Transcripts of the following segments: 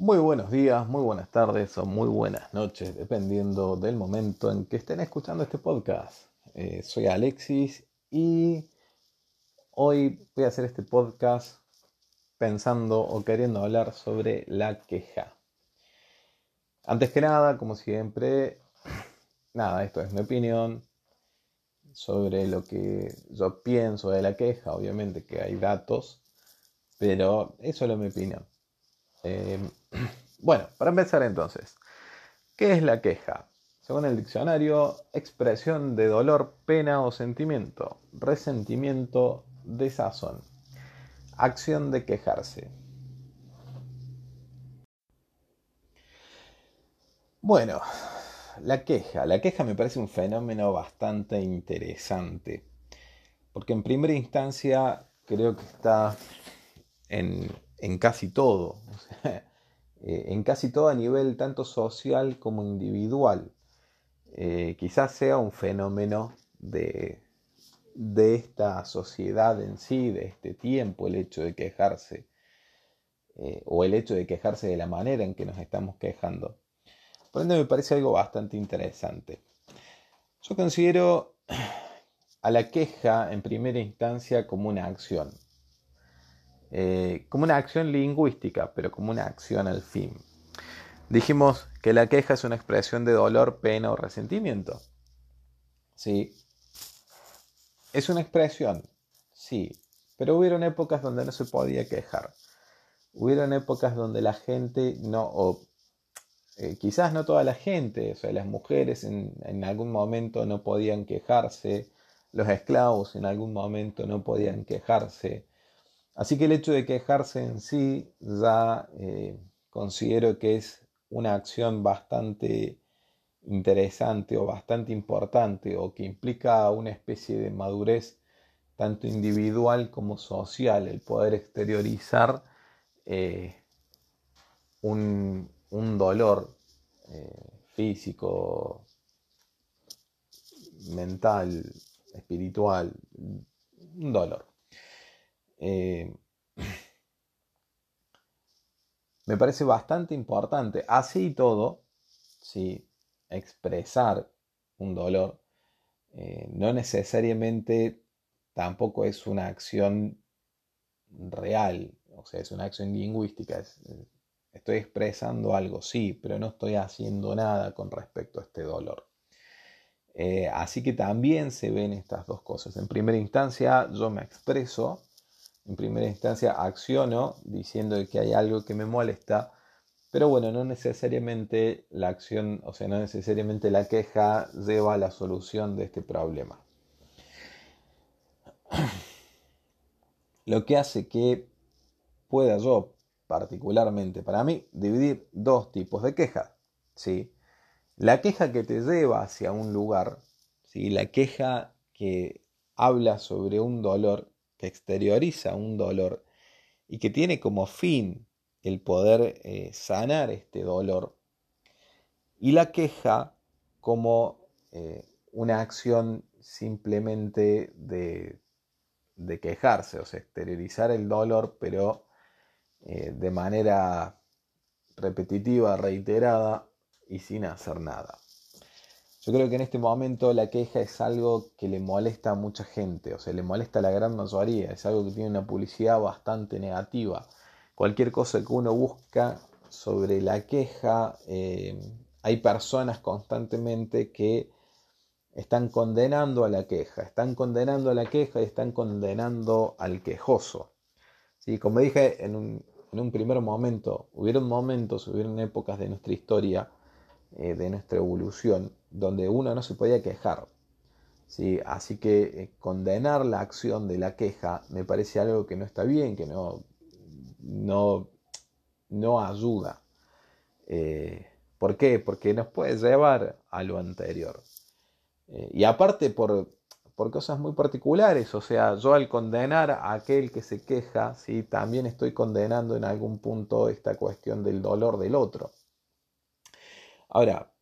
Muy buenos días, muy buenas tardes o muy buenas noches, dependiendo del momento en que estén escuchando este podcast. Eh, soy Alexis y hoy voy a hacer este podcast pensando o queriendo hablar sobre la queja. Antes que nada, como siempre, nada, esto es mi opinión sobre lo que yo pienso de la queja. Obviamente que hay datos, pero eso es mi opinión. Eh, bueno, para empezar entonces, ¿qué es la queja? Según el diccionario, expresión de dolor, pena o sentimiento, resentimiento, desazón, acción de quejarse. Bueno, la queja. La queja me parece un fenómeno bastante interesante, porque en primera instancia creo que está en, casi todo, eh, en casi todo a nivel tanto social como individual. Eh, quizás sea un fenómeno de, de esta sociedad en sí, de este tiempo, el hecho de quejarse, eh, o el hecho de quejarse de la manera en que nos estamos quejando. Por ende me parece algo bastante interesante. Yo considero a la queja en primera instancia como una acción. Eh, como una acción lingüística, pero como una acción al fin. Dijimos que la queja es una expresión de dolor, pena o resentimiento. Sí. Es una expresión, sí, pero hubieron épocas donde no se podía quejar. Hubieron épocas donde la gente no, eh, quizás no toda la gente, o sea, las mujeres en, algún momento no podían quejarse, los esclavos en algún momento no podían quejarse. Así que el hecho de quejarse en sí ya eh, considero que es una acción bastante interesante o bastante importante o que implica una especie de madurez tanto individual como social, el poder exteriorizar eh, un, dolor eh, físico, mental, espiritual, un dolor. Eh, me parece bastante importante, así y todo, ¿sí? expresar un dolor, eh, no necesariamente tampoco es una acción real, o sea, es una acción lingüística, es, Estoy expresando algo, sí, pero no estoy haciendo nada con respecto a este dolor. Eh, así que también se ven estas dos cosas. En primera instancia yo me expreso, en primera instancia acciono diciendo que hay algo que me molesta, pero bueno, no necesariamente la acción, o sea, no necesariamente la queja lleva a la solución de este problema. Lo que hace que pueda yo particularmente para mí, dividir dos tipos de quejas. ¿sí? La queja que te lleva hacia un lugar, ¿sí? la queja que habla sobre un dolor, que exterioriza un dolor y que tiene como fin el poder eh, sanar este dolor. Y la queja como eh, una acción simplemente de, de quejarse, o sea, exteriorizar el dolor, pero eh, de manera repetitiva, reiterada y sin hacer nada. Yo creo que en este momento la queja es algo que le molesta a mucha gente, o sea, le molesta a la gran mayoría, es algo que tiene una publicidad bastante negativa. Cualquier cosa que uno busca sobre la queja, eh, hay personas constantemente que están condenando a la queja, están condenando a la queja y están condenando al quejoso. ¿Sí? Como dije en un, en un primer momento, hubieron momentos, hubieron épocas de nuestra historia, eh, de nuestra evolución, donde uno no se podía quejar. ¿sí? Así que eh, condenar la acción de la queja me parece algo que no está bien, que no, no, no ayuda. Eh, ¿Por qué? Porque nos puede llevar a lo anterior. y aparte por, por cosas muy particulares. O sea, yo al condenar a aquel que se queja, ¿sí? también estoy condenando en algún punto esta cuestión del dolor del otro. Ahora,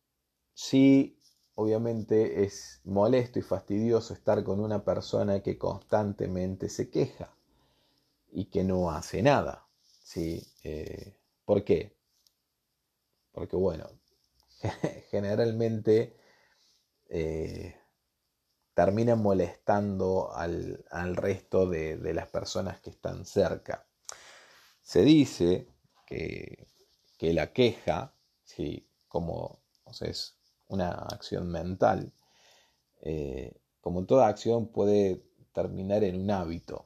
sí, obviamente es molesto y fastidioso estar con una persona que constantemente se queja y que no hace nada. ¿sí? Eh, ¿Por qué? porque bueno, generalmente eh, termina molestando al, resto de, las personas que están cerca. Se dice que, la queja, ¿sí? Como es una acción mental, eh, como toda acción puede terminar en un hábito.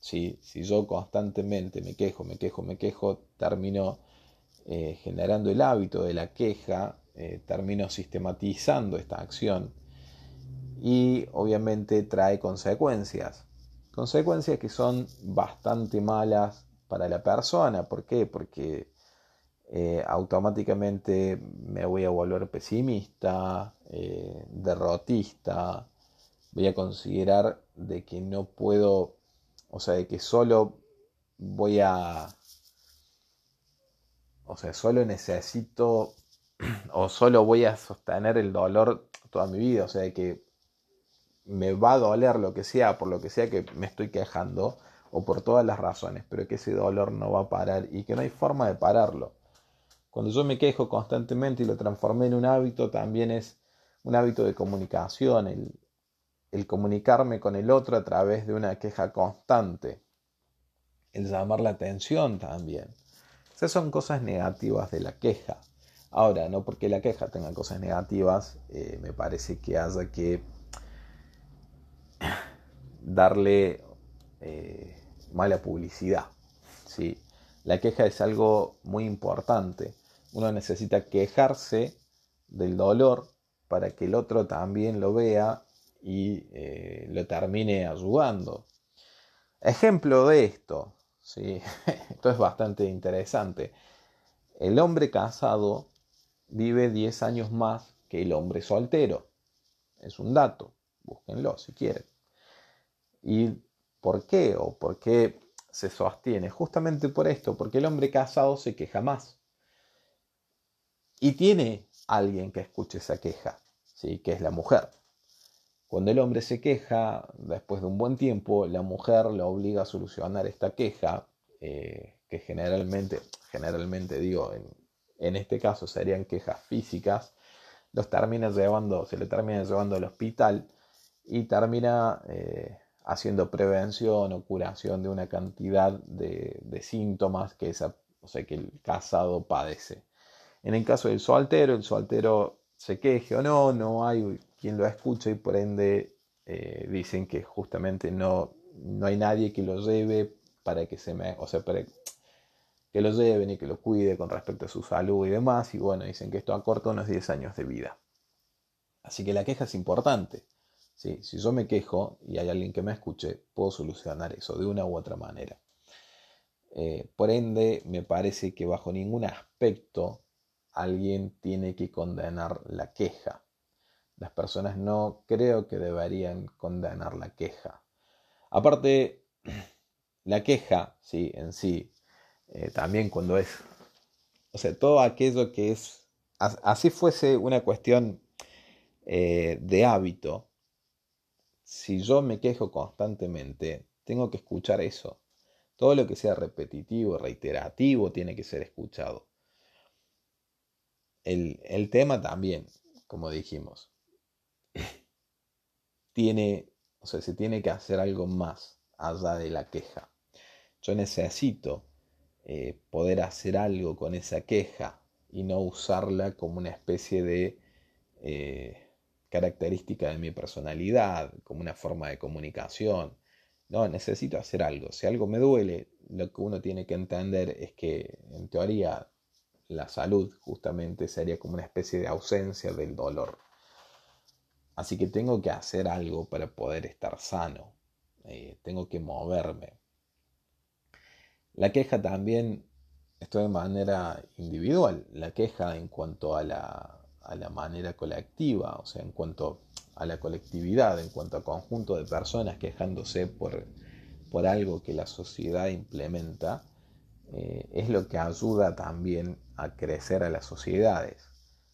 Si yo constantemente me quejo, me quejo, me quejo, termino eh, generando el hábito de la queja, eh, termino sistematizando esta acción y obviamente trae consecuencias. Consecuencias que son bastante malas para la persona. ¿Por qué? Porque eh, automáticamente me voy a volver pesimista, derrotista, voy a considerar de que no puedo, o sea, de que solo voy a, o sea, solo necesito o solo voy a sostener el dolor toda mi vida, o sea, de que me va a doler lo que sea, por lo que sea que me estoy quejando, o por todas las razones, pero que ese dolor no va a parar y que no hay forma de pararlo. Cuando yo me quejo constantemente y lo transformé en un hábito, también es un hábito de comunicación, el, comunicarme con el otro a través de una queja constante, el llamar la atención también. Esas son cosas negativas de la queja. Ahora, no porque la queja tenga cosas negativas, eh, me parece que haya que darle eh, mala publicidad. ¿sí? La queja es algo muy importante. Uno necesita quejarse del dolor para que el otro también lo vea y eh, lo termine ayudando. Ejemplo de esto, ¿sí? esto es bastante interesante. El hombre casado vive 10 años más que el hombre soltero. Es un dato, búsquenlo si quieren. ¿Y por qué? ¿O por qué se sostiene? Justamente por esto, porque el hombre casado se queja más. Y tiene alguien que escuche esa queja, ¿sí? que es la mujer. Cuando el hombre se queja, después de un buen tiempo, la mujer lo obliga a solucionar esta queja, eh, que generalmente, generalmente digo, en, este caso serían quejas físicas, los termina llevando, se le termina llevando al hospital y termina eh, haciendo prevención o curación de una cantidad de, de síntomas que, esa, o sea, que el casado padece. En el caso del soltero, el soltero se queje o no, no hay quien lo escucha y por ende eh, dicen que justamente no, no hay nadie que lo lleve para que se me, o sea, para que lo lleven y que lo cuide con respecto a su salud y demás. Y bueno, dicen que esto acorta unos 10 años de vida. Así que la queja es importante. Si yo me quejo y hay alguien que me escuche, puedo solucionar eso de una u otra manera. Eh, por ende, me parece que bajo ningún aspecto alguien tiene que condenar la queja. Las personas no creo que deberían condenar la queja. Aparte, la queja, sí, en sí, eh, también cuando es, o sea, todo aquello que es, así fuese una cuestión eh, de hábito, si yo me quejo constantemente, tengo que escuchar eso. Todo lo que sea repetitivo, reiterativo, tiene que ser escuchado el, tema también, como dijimos, tiene, o sea, se tiene que hacer algo más allá de la queja. Yo necesito eh, poder hacer algo con esa queja y no usarla como una especie de eh, característica de mi personalidad, como una forma de comunicación. No, necesito hacer algo. Si algo me duele, lo que uno tiene que entender es que en teoría la salud justamente sería como una especie de ausencia del dolor. Así que tengo que hacer algo para poder estar sano. Eh, tengo que moverme. La queja también, esto de manera individual, la queja en cuanto a la, a la manera colectiva, o sea, en cuanto a la colectividad, en cuanto a conjunto de personas quejándose por, por algo que la sociedad implementa, eh, es lo que ayuda también a crecer a las sociedades.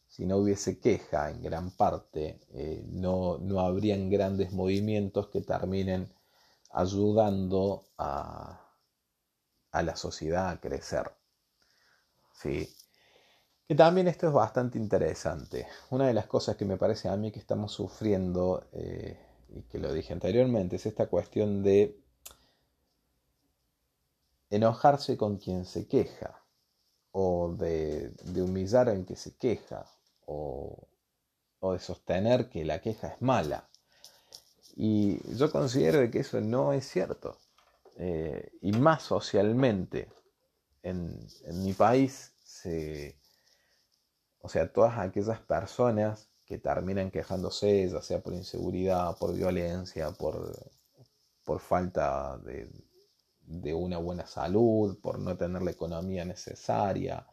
Si no hubiese queja en gran parte, eh, no, no, habrían grandes movimientos que terminen ayudando a, a la sociedad a crecer. ¿Sí? Que también esto es bastante interesante. Una de las cosas que me parece a mí que estamos sufriendo, eh, y que lo dije anteriormente, es esta cuestión de enojarse con quien se queja, o de, humillar al que se queja, o, de sostener que la queja es mala. Y yo considero que eso no es cierto. Eh, y más socialmente, en, en mi país se o sea, todas aquellas personas que terminan quejándose, ya sea por inseguridad, por violencia, por, por falta de, una buena salud, por no tener la economía necesaria.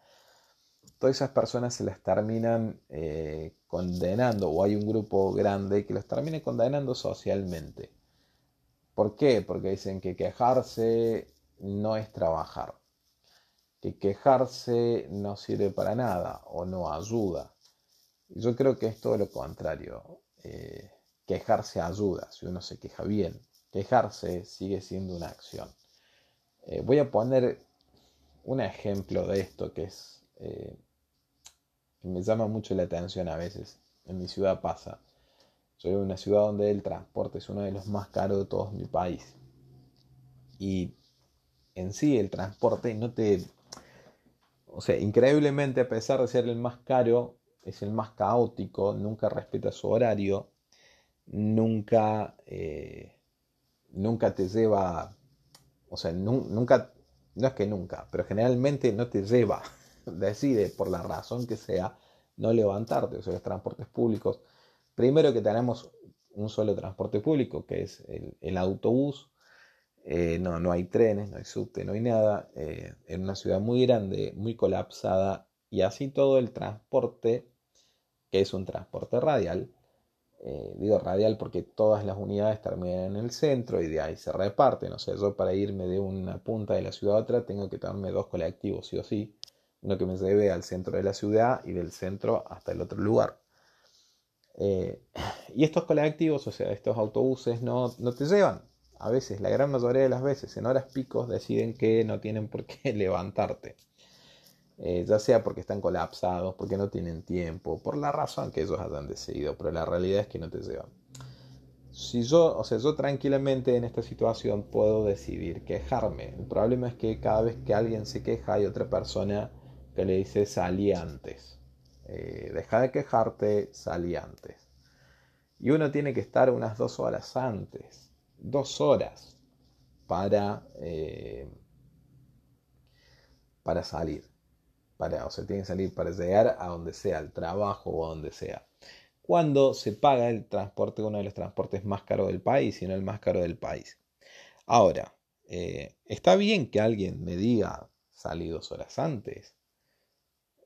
Todas esas personas se las terminan eh, condenando, o hay un grupo grande que los termina condenando socialmente. ¿Por qué? Porque dicen que quejarse no es trabajar que quejarse no sirve para nada o no ayuda. Yo creo que es todo lo contrario. Eh, quejarse ayuda si uno se queja bien. Quejarse sigue siendo una acción. Eh, voy a poner un ejemplo de esto que es eh, que me llama mucho la atención a veces. En mi ciudad pasa. Soy una ciudad donde el transporte es uno de los más caros de todo mi país. Y en sí el transporte no te o sea, increíblemente, a pesar de ser el más caro, es el más caótico, nunca respeta su horario, nunca, eh, nunca te lleva, o sea, nunca, no es que nunca, pero generalmente no te lleva, decide por la razón que sea, no levantarte, o sea, los transportes públicos. Primero que tenemos un solo transporte público, que es el autobús, eh, no, no hay trenes, no hay subte, no hay nada. Eh, en una ciudad muy grande, muy colapsada, y así todo el transporte, que es un transporte radial, eh, digo radial porque todas las unidades terminan en el centro y de ahí se reparten. O sea, yo para irme de una punta de la ciudad a otra tengo que tomarme dos colectivos, sí o sí. Uno que me lleve al centro de la ciudad y del centro hasta el otro lugar. y estos colectivos, o sea, estos autobuses no, no te llevan, a veces, la gran mayoría de las veces, en horas picos deciden que no tienen por qué levantarte. Eh, ya sea porque están colapsados, porque no tienen tiempo, por la razón que ellos hayan decidido, pero la realidad es que no te llevan. Si yo, o sea, yo tranquilamente en esta situación puedo decidir quejarme. El problema es que cada vez que alguien se queja hay otra persona que le dice salí antes. Eh, deja de quejarte, salí antes. Y uno tiene que estar unas dos horas antes dos horas para, eh, para salir. O sea, tiene que salir para llegar a donde sea, al trabajo o a donde sea. Cuando se paga el transporte, uno de los transportes más caros del país, y no el más caro del país. Ahora, eh, está bien que alguien me diga salí dos horas antes.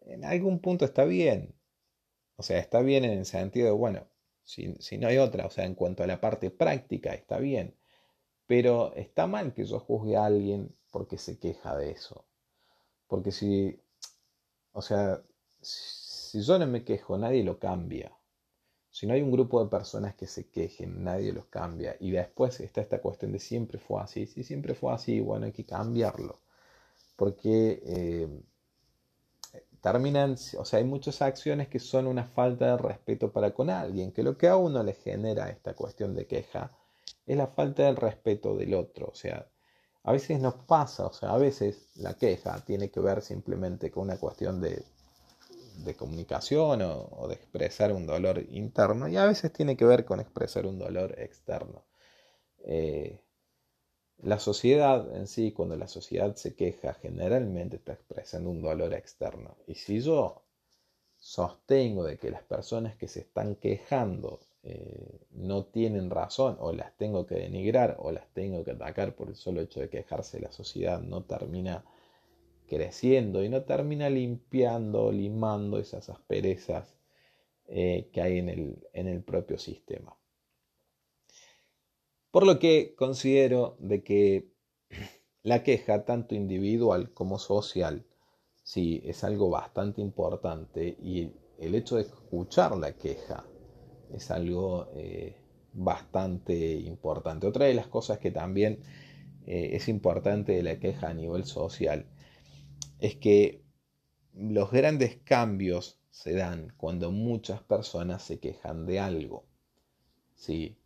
En algún punto está bien. O sea, está bien en el sentido de, bueno, si, no hay otra, o sea, en cuanto a la parte práctica, está bien. Pero está mal que yo juzgue a alguien porque se queja de eso. Porque si, o sea, si yo no me quejo, nadie lo cambia. Si no hay un grupo de personas que se quejen, nadie los cambia. Y después está esta cuestión de siempre fue así. Si siempre fue así, bueno, hay que cambiarlo. Porque eh, terminan, o sea, hay muchas acciones que son una falta de respeto para con alguien, que lo que a uno le genera esta cuestión de queja es la falta del respeto del otro, o sea, a veces nos pasa, o sea, a veces la queja tiene que ver simplemente con una cuestión de, comunicación o, de expresar un dolor interno y a veces tiene que ver con expresar un dolor externo. Eh, la sociedad en sí, cuando la sociedad se queja, generalmente está expresando un dolor externo. Y si yo sostengo de que las personas que se están quejando eh, no tienen razón o las tengo que denigrar o las tengo que atacar por el solo hecho de quejarse, la sociedad no termina creciendo y no termina limpiando, limando esas asperezas eh, que hay en el, en el propio sistema. Por lo que considero de que la queja, tanto individual como social, sí, es algo bastante importante y el hecho de escuchar la queja es algo eh, bastante importante. Otra de las cosas que también eh, es importante de la queja a nivel social es que los grandes cambios se dan cuando muchas personas se quejan de algo. Sí.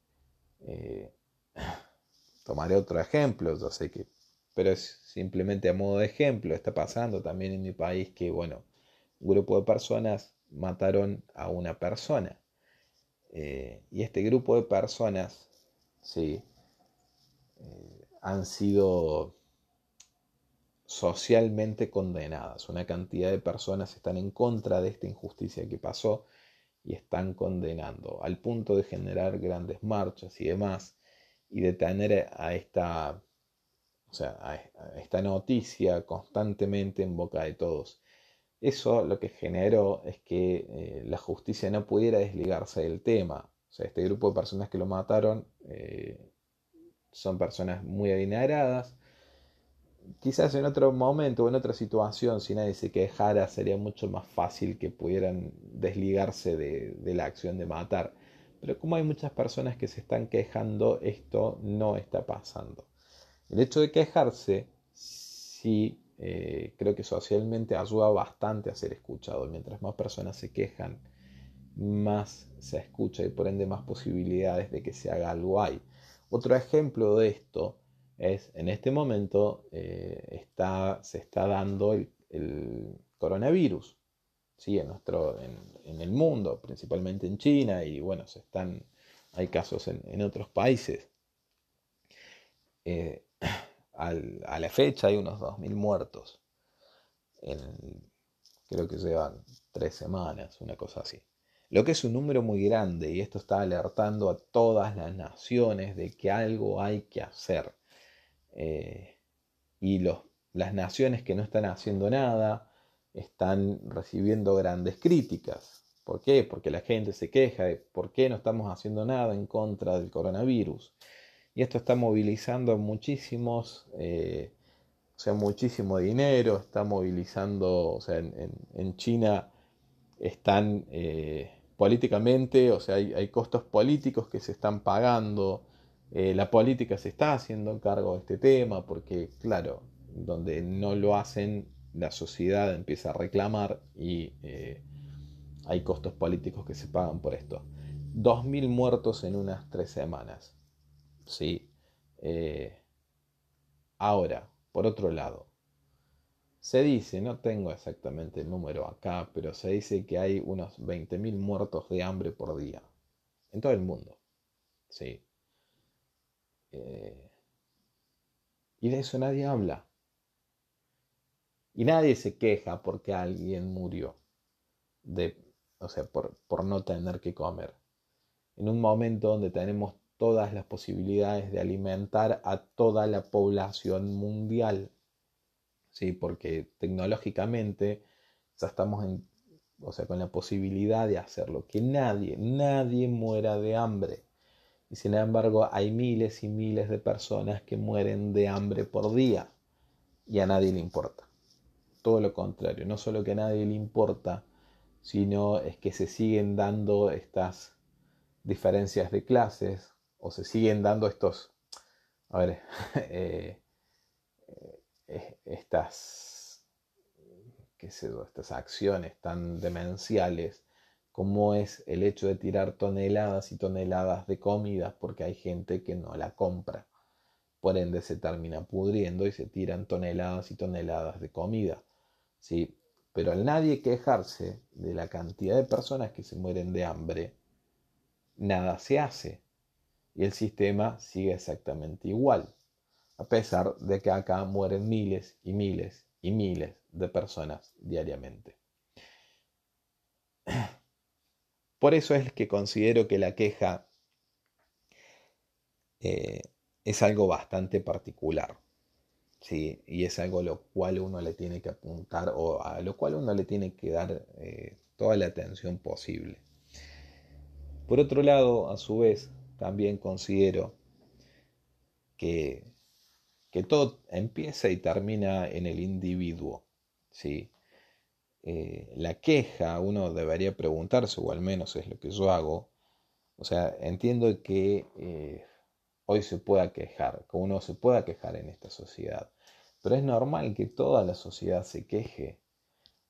Eh, tomaré otro ejemplo, yo sé que, pero es simplemente a modo de ejemplo. Está pasando también en mi país que, bueno, un grupo de personas mataron a una persona. Eh, y este grupo de personas, sí, eh, han sido socialmente condenadas. Una cantidad de personas están en contra de esta injusticia que pasó y están condenando, al punto de generar grandes marchas y demás, y de tener a esta, o sea, a esta noticia constantemente en boca de todos. Eso lo que generó es que eh, la justicia no pudiera desligarse del tema. O sea, este grupo de personas que lo mataron eh, son personas muy adineradas, quizás en otro momento o en otra situación, si nadie se quejara, sería mucho más fácil que pudieran desligarse de, la acción de matar. Pero como hay muchas personas que se están quejando, esto no está pasando. El hecho de quejarse, sí, eh, creo que socialmente ayuda bastante a ser escuchado. Mientras más personas se quejan, más se escucha y por ende más posibilidades de que se haga algo hay. Otro ejemplo de esto es, en este momento eh, está, se está dando el, coronavirus, ¿sí? en, nuestro, en, el mundo, principalmente en China, y bueno, se están, hay casos en, otros países. Eh, a la fecha hay unos 2.000 muertos. creo que llevan tres semanas, una cosa así. Lo que es un número muy grande y esto está alertando a todas las naciones de que algo hay que hacer. Eh, y los, las naciones que no están haciendo nada están recibiendo grandes críticas. ¿Por qué? Porque la gente se queja de por qué no estamos haciendo nada en contra del coronavirus. Y esto está movilizando muchísimos, eh, o sea, muchísimo dinero, está movilizando, o sea, en, China están eh, políticamente, o sea, hay, costos políticos que se están pagando, eh, la política se está haciendo cargo de este tema porque, claro, donde no lo hacen, la sociedad empieza a reclamar y hay costos políticos que se pagan por esto. 2.000 muertos en unas tres semanas. Sí. Eh, ahora, por otro lado, se dice, no tengo exactamente el número acá, pero se dice que hay unos 20.000 muertos de hambre por día. En todo el mundo. Sí. Eh, y de eso nadie habla. Y nadie se queja porque alguien murió, de, o sea, por, por no tener que comer. En un momento donde tenemos todas las posibilidades de alimentar a toda la población mundial. ¿Sí? Porque tecnológicamente ya estamos en, o sea, con la posibilidad de hacerlo. Que nadie, nadie muera de hambre. Y sin embargo hay miles y miles de personas que mueren de hambre por día y a nadie le importa. Todo lo contrario, no solo que a nadie le importa, sino es que se siguen dando estas diferencias de clases o se siguen dando estos, a ver, eh, eh, estas, qué sé yo, estas acciones tan demenciales como es el hecho de tirar toneladas y toneladas de comida porque hay gente que no la compra. Por ende se termina pudriendo y se tiran toneladas y toneladas de comida. ¿sí? Pero al nadie quejarse de la cantidad de personas que se mueren de hambre, nada se hace. Y el sistema sigue exactamente igual. A pesar de que acá mueren miles y miles y miles de personas diariamente. Por eso es que considero que la queja eh, es algo bastante particular. ¿sí? Y es algo a lo cual uno le tiene que apuntar o a lo cual uno le tiene que dar eh, toda la atención posible. Por otro lado, a su vez, también considero que, que todo empieza y termina en el individuo. ¿sí? Eh, la queja, uno debería preguntarse, o al menos es lo que yo hago. O sea, entiendo que eh, hoy se pueda quejar, que uno se pueda quejar en esta sociedad, pero es normal que toda la sociedad se queje.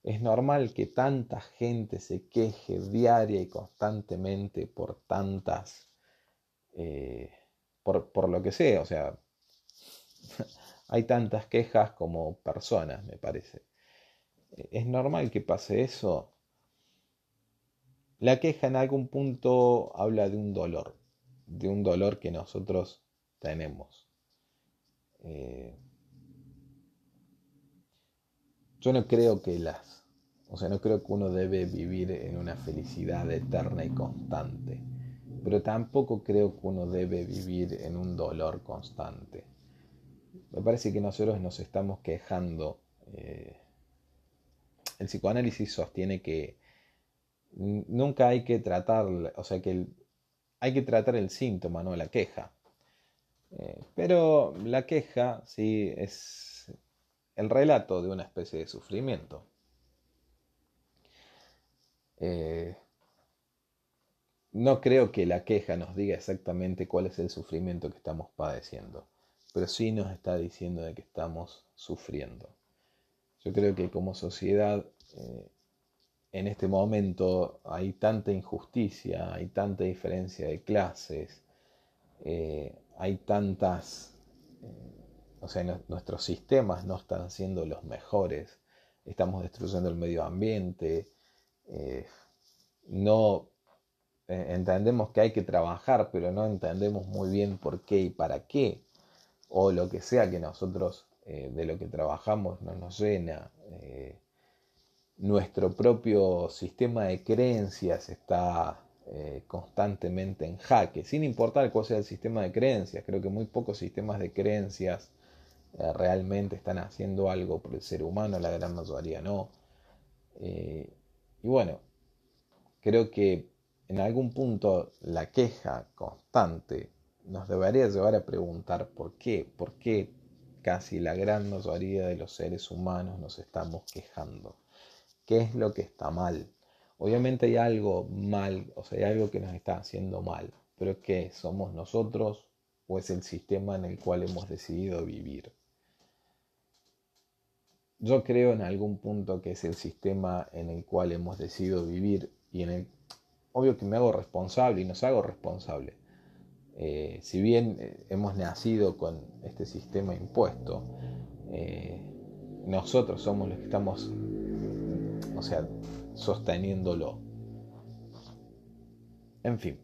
Es normal que tanta gente se queje diaria y constantemente por tantas, eh, por, por lo que sea, o sea, hay tantas quejas como personas, me parece. Es normal que pase eso. La queja en algún punto habla de un dolor, de un dolor que nosotros tenemos. Eh, yo no creo que las, o sea, no creo que uno debe vivir en una felicidad eterna y constante, pero tampoco creo que uno debe vivir en un dolor constante. Me parece que nosotros nos estamos quejando. Eh, el psicoanálisis sostiene que nunca hay que tratar, o sea, que hay que tratar el síntoma, no la queja. Eh, pero la queja, sí, es el relato de una especie de sufrimiento. Eh, no creo que la queja nos diga exactamente cuál es el sufrimiento que estamos padeciendo, pero sí nos está diciendo de que estamos sufriendo. Yo creo que como sociedad eh, en este momento hay tanta injusticia, hay tanta diferencia de clases, hay tantas, eh, o sea, nuestros sistemas no están siendo los mejores, estamos destruyendo el medio ambiente, eh, no eh, entendemos que hay que trabajar, pero no entendemos muy bien por qué y para qué, o lo que sea que nosotros de lo que trabajamos no nos llena. nuestro propio sistema de creencias está eh, constantemente en jaque, sin importar cuál sea el sistema de creencias. Creo que muy pocos sistemas de creencias eh, realmente están haciendo algo por el ser humano, la gran mayoría no. Eh, y bueno, creo que en algún punto la queja constante nos debería llevar a preguntar por qué, por qué casi la gran mayoría de los seres humanos nos estamos quejando. ¿Qué es lo que está mal? Obviamente hay algo mal, o sea, hay algo que nos está haciendo mal, pero que somos nosotros o es el sistema en el cual hemos decidido vivir. Yo creo en algún punto que es el sistema en el cual hemos decidido vivir y en el... Obvio que me hago responsable y nos hago responsable. Eh, si bien eh, hemos nacido con este sistema impuesto, eh, nosotros somos los que estamos, o sea, sosteniéndolo. En fin.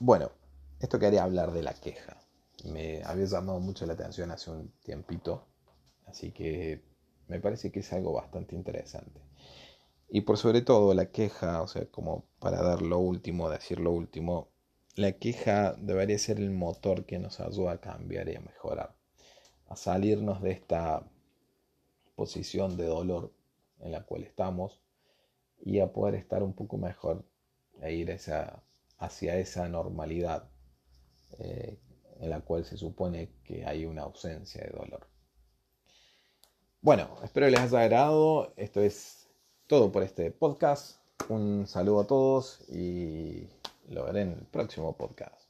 Bueno, esto quería hablar de la queja. Me había llamado mucho la atención hace un tiempito, así que me parece que es algo bastante interesante. Y por sobre todo la queja, o sea, como para dar lo último, decir lo último, la queja debería ser el motor que nos ayuda a cambiar y a mejorar, a salirnos de esta posición de dolor en la cual estamos y a poder estar un poco mejor e ir hacia esa normalidad eh, en la cual se supone que hay una ausencia de dolor. Bueno, espero les haya agradado. Esto es todo por este podcast. Un saludo a todos y lo veré en el próximo podcast.